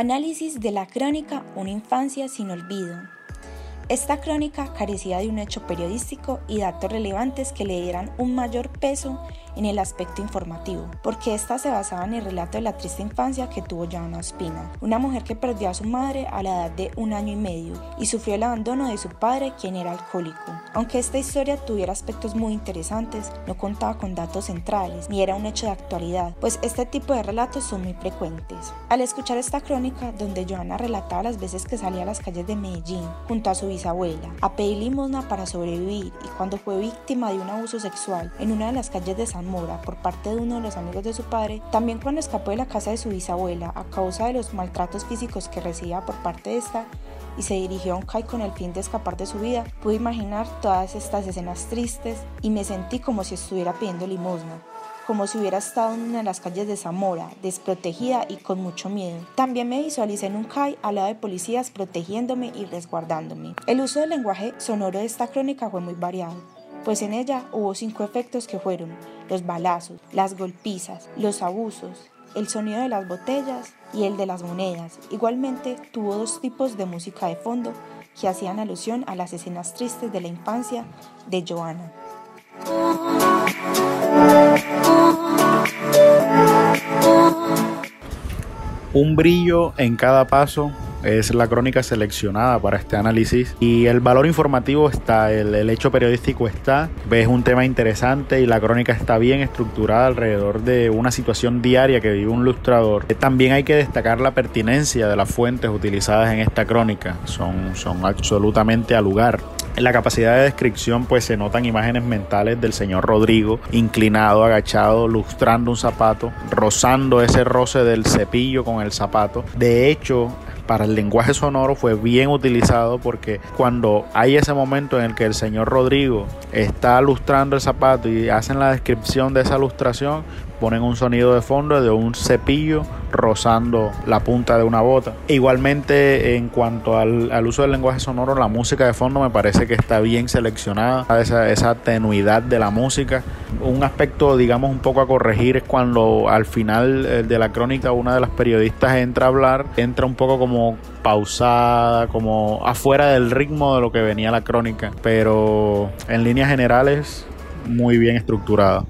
Análisis de la crónica Una infancia sin olvido. Esta crónica carecía de un hecho periodístico y datos relevantes que le dieran un mayor peso en el aspecto informativo, porque esta se basaba en el relato de la triste infancia que tuvo Joana Ospina, una mujer que perdió a su madre a la edad de un año y medio y sufrió el abandono de su padre, quien era alcohólico. Aunque esta historia tuviera aspectos muy interesantes, no contaba con datos centrales ni era un hecho de actualidad, pues este tipo de relatos son muy frecuentes. Al escuchar esta crónica, donde Joana relataba las veces que salía a las calles de Medellín junto a su bisabuela a pedir limosna para sobrevivir y cuando fue víctima de un abuso sexual en una de las calles de San Por parte de uno de los amigos de su padre, también cuando escapó de la casa de su bisabuela a causa de los maltratos físicos que recibía por parte de esta y se dirigió a un CAI con el fin de escapar de su vida, pude imaginar todas estas escenas tristes y me sentí como si estuviera pidiendo limosna como si hubiera estado en una de las calles de Zamora, desprotegida y con mucho miedo. También me visualicé en un CAI al lado de policías protegiéndome y resguardándome. El uso del lenguaje sonoro de esta crónica fue muy variado pues en ella hubo cinco efectos que fueron los balazos, las golpizas, los abusos, el sonido de las botellas y el de las monedas. Igualmente tuvo dos tipos de música de fondo que hacían alusión a las escenas tristes de la infancia de Joana. Un brillo en cada paso es la crónica seleccionada para este análisis y el valor informativo está, el, hecho periodístico está, es un tema interesante y la crónica está bien estructurada alrededor de una situación diaria que vive un ilustrador. También hay que destacar la pertinencia de las fuentes utilizadas en esta crónica, son, son absolutamente a lugar. En la capacidad de descripción pues se notan imágenes mentales del señor Rodrigo inclinado, agachado, lustrando un zapato, rozando ese roce del cepillo con el zapato. De hecho, para el lenguaje sonoro fue bien utilizado porque cuando hay ese momento en el que el señor Rodrigo está lustrando el zapato y hacen la descripción de esa lustración, ponen un sonido de fondo de un cepillo rozando la punta de una bota. Igualmente, en cuanto al, uso del lenguaje sonoro, la música de fondo me parece que está bien seleccionada, esa, esa tenuidad de la música. Un aspecto, digamos, un poco a corregir es cuando al final eh, de la crónica una de las periodistas entra a hablar, entra un poco pausada, como afuera del ritmo de lo que venía la crónica, pero en líneas generales muy bien estructurada.